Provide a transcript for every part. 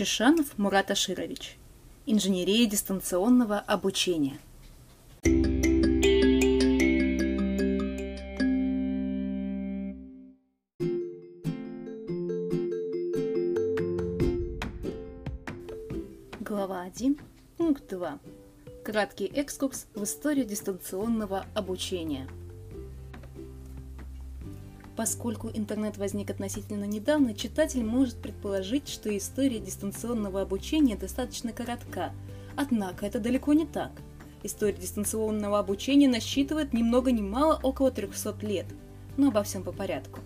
Чешанов Мурат Аширович. Инженерия дистанционного обучения. Глава 1, пункт 2. Краткий экскурс в историю дистанционного обучения – Поскольку интернет возник относительно недавно, читатель может предположить, что история дистанционного обучения достаточно коротка. Однако это далеко не так. История дистанционного обучения насчитывает ни много ни мало около 300 лет. Но обо всем по порядку.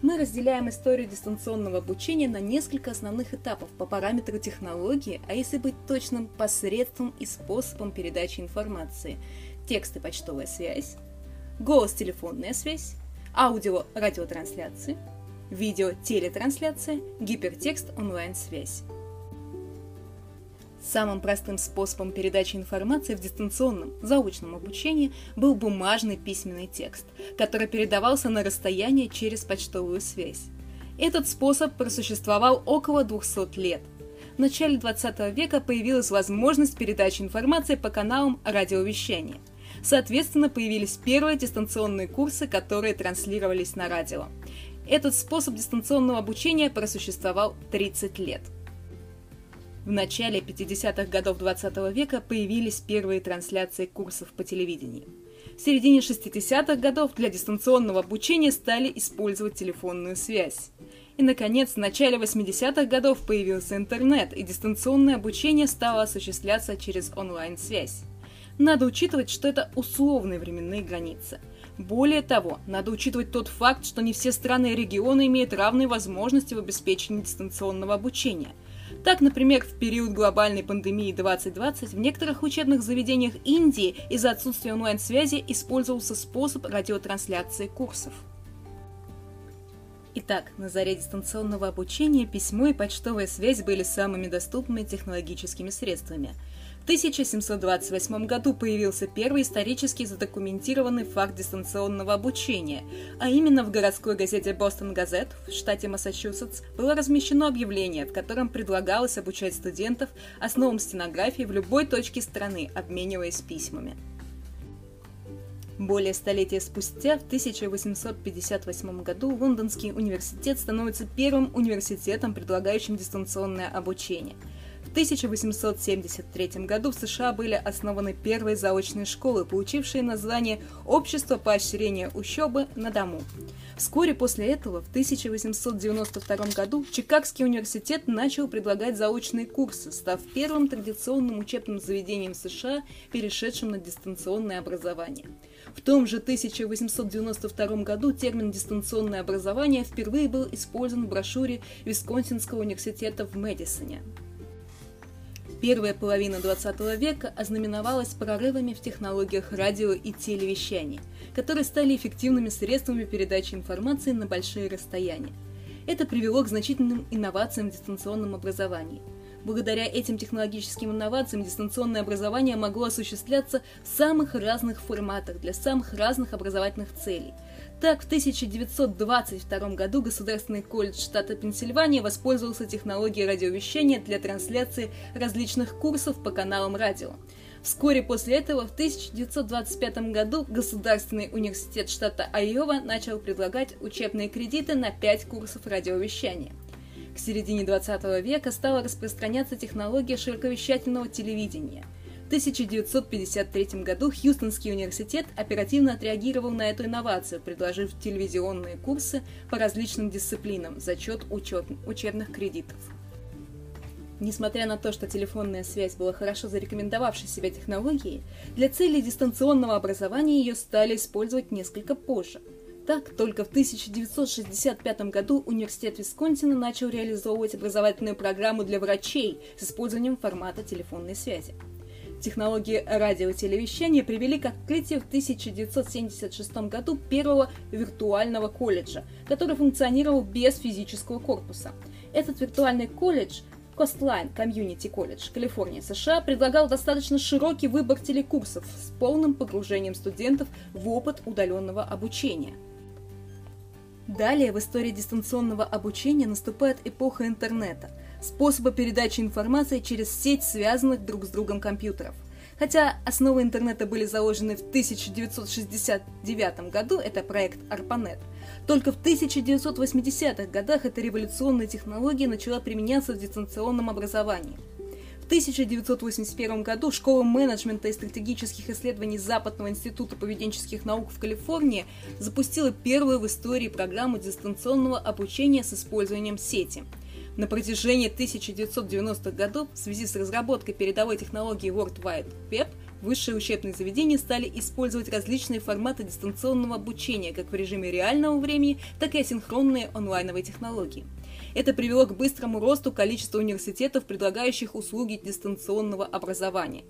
Мы разделяем историю дистанционного обучения на несколько основных этапов по параметру технологии, а если быть точным, посредством и способом передачи информации. Текст и почтовая связь, голос-телефонная связь, аудио-радиотрансляции, видео-телетрансляция, гипертекст онлайн-связь. Самым простым способом передачи информации в дистанционном, заочном обучении был бумажный письменный текст, который передавался на расстояние через почтовую связь. Этот способ просуществовал около 200 лет. В начале 20 века появилась возможность передачи информации по каналам радиовещания – Соответственно, появились первые дистанционные курсы, которые транслировались на радио. Этот способ дистанционного обучения просуществовал 30 лет. В начале 50-х годов 20 века появились первые трансляции курсов по телевидению. В середине 60-х годов для дистанционного обучения стали использовать телефонную связь. И, наконец, в начале 80-х годов появился интернет, и дистанционное обучение стало осуществляться через онлайн-связь. Надо учитывать, что это условные временные границы. Более того, надо учитывать тот факт, что не все страны и регионы имеют равные возможности в обеспечении дистанционного обучения. Так, например, в период глобальной пандемии 2020 в некоторых учебных заведениях Индии из-за отсутствия онлайн-связи использовался способ радиотрансляции курсов. Итак, на заре дистанционного обучения письмо и почтовая связь были самыми доступными технологическими средствами – 1728 году появился первый исторически задокументированный факт дистанционного обучения, а именно в городской газете «Бостон Газет» в штате Массачусетс было размещено объявление, в котором предлагалось обучать студентов основам стенографии в любой точке страны, обмениваясь письмами. Более столетия спустя, в 1858 году, Лондонский университет становится первым университетом, предлагающим дистанционное обучение – 1873 году в США были основаны первые заочные школы, получившие название «Общество поощрения учебы на дому». Вскоре после этого, в 1892 году, Чикагский университет начал предлагать заочные курсы, став первым традиционным учебным заведением США, перешедшим на дистанционное образование. В том же 1892 году термин «дистанционное образование» впервые был использован в брошюре Висконсинского университета в Мэдисоне. Первая половина 20 века ознаменовалась прорывами в технологиях радио и телевещания, которые стали эффективными средствами передачи информации на большие расстояния. Это привело к значительным инновациям в дистанционном образовании. Благодаря этим технологическим инновациям дистанционное образование могло осуществляться в самых разных форматах для самых разных образовательных целей – так, в 1922 году Государственный колледж штата Пенсильвания воспользовался технологией радиовещания для трансляции различных курсов по каналам радио. Вскоре после этого, в 1925 году, Государственный университет штата Айова начал предлагать учебные кредиты на 5 курсов радиовещания. К середине 20 века стала распространяться технология широковещательного телевидения – 1953 году Хьюстонский университет оперативно отреагировал на эту инновацию, предложив телевизионные курсы по различным дисциплинам за счет учет, учебных кредитов. Несмотря на то, что телефонная связь была хорошо зарекомендовавшей себя технологией, для целей дистанционного образования ее стали использовать несколько позже. Так, только в 1965 году Университет Висконсина начал реализовывать образовательную программу для врачей с использованием формата телефонной связи. Технологии радиотелевещания привели к открытию в 1976 году первого виртуального колледжа, который функционировал без физического корпуса. Этот виртуальный колледж Coastline Community College, Калифорния, США, предлагал достаточно широкий выбор телекурсов с полным погружением студентов в опыт удаленного обучения – Далее в истории дистанционного обучения наступает эпоха интернета, способа передачи информации через сеть связанных друг с другом компьютеров. Хотя основы интернета были заложены в 1969 году, это проект ARPANET, только в 1980-х годах эта революционная технология начала применяться в дистанционном образовании. В 1981 году Школа менеджмента и стратегических исследований Западного института поведенческих наук в Калифорнии запустила первую в истории программу дистанционного обучения с использованием сети – на протяжении 1990-х годов в связи с разработкой передовой технологии World Wide Web высшие учебные заведения стали использовать различные форматы дистанционного обучения как в режиме реального времени, так и асинхронные онлайновые технологии. Это привело к быстрому росту количества университетов, предлагающих услуги дистанционного образования.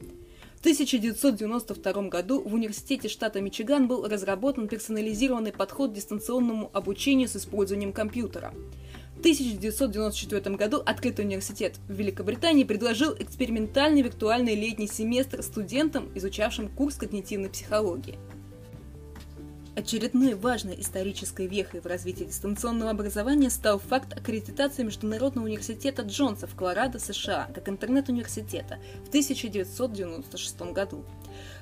В 1992 году в Университете штата Мичиган был разработан персонализированный подход к дистанционному обучению с использованием компьютера. В 1994 году Открытый университет в Великобритании предложил экспериментальный виртуальный летний семестр студентам, изучавшим курс когнитивной психологии. Очередной важной исторической вехой в развитии дистанционного образования стал факт аккредитации Международного университета Джонса в Колорадо, США, как интернет-университета в 1996 году.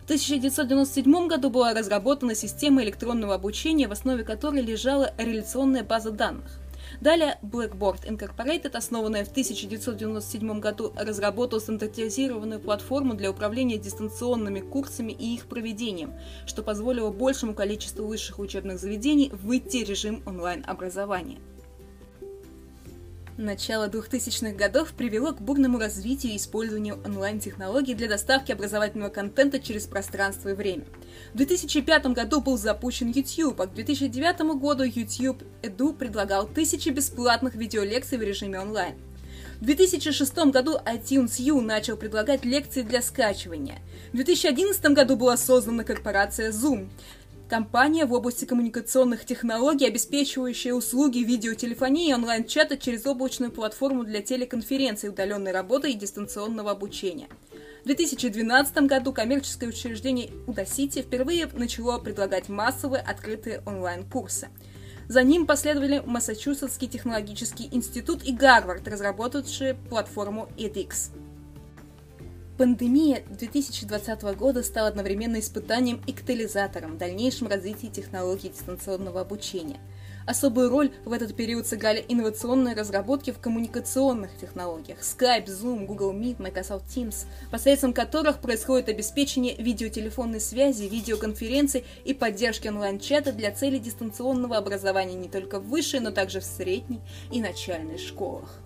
В 1997 году была разработана система электронного обучения, в основе которой лежала реляционная база данных. Далее Blackboard Incorporated, основанная в 1997 году, разработала стандартизированную платформу для управления дистанционными курсами и их проведением, что позволило большему количеству высших учебных заведений выйти в режим онлайн-образования. Начало 2000-х годов привело к бурному развитию и использованию онлайн-технологий для доставки образовательного контента через пространство и время. В 2005 году был запущен YouTube, а к 2009 году YouTube Edu предлагал тысячи бесплатных видеолекций в режиме онлайн. В 2006 году iTunes U начал предлагать лекции для скачивания. В 2011 году была создана корпорация Zoom. Компания в области коммуникационных технологий, обеспечивающая услуги видеотелефонии и онлайн-чата через облачную платформу для телеконференций, удаленной работы и дистанционного обучения. В 2012 году коммерческое учреждение Udacity впервые начало предлагать массовые открытые онлайн-курсы. За ним последовали Массачусетский технологический институт и Гарвард, разработавшие платформу edX. Пандемия 2020 года стала одновременно испытанием и катализатором в дальнейшем развитии технологий дистанционного обучения. Особую роль в этот период сыграли инновационные разработки в коммуникационных технологиях Skype, Zoom, Google Meet, Microsoft Teams, посредством которых происходит обеспечение видеотелефонной связи, видеоконференций и поддержки онлайн-чата для целей дистанционного образования не только в высшей, но также в средней и начальной школах.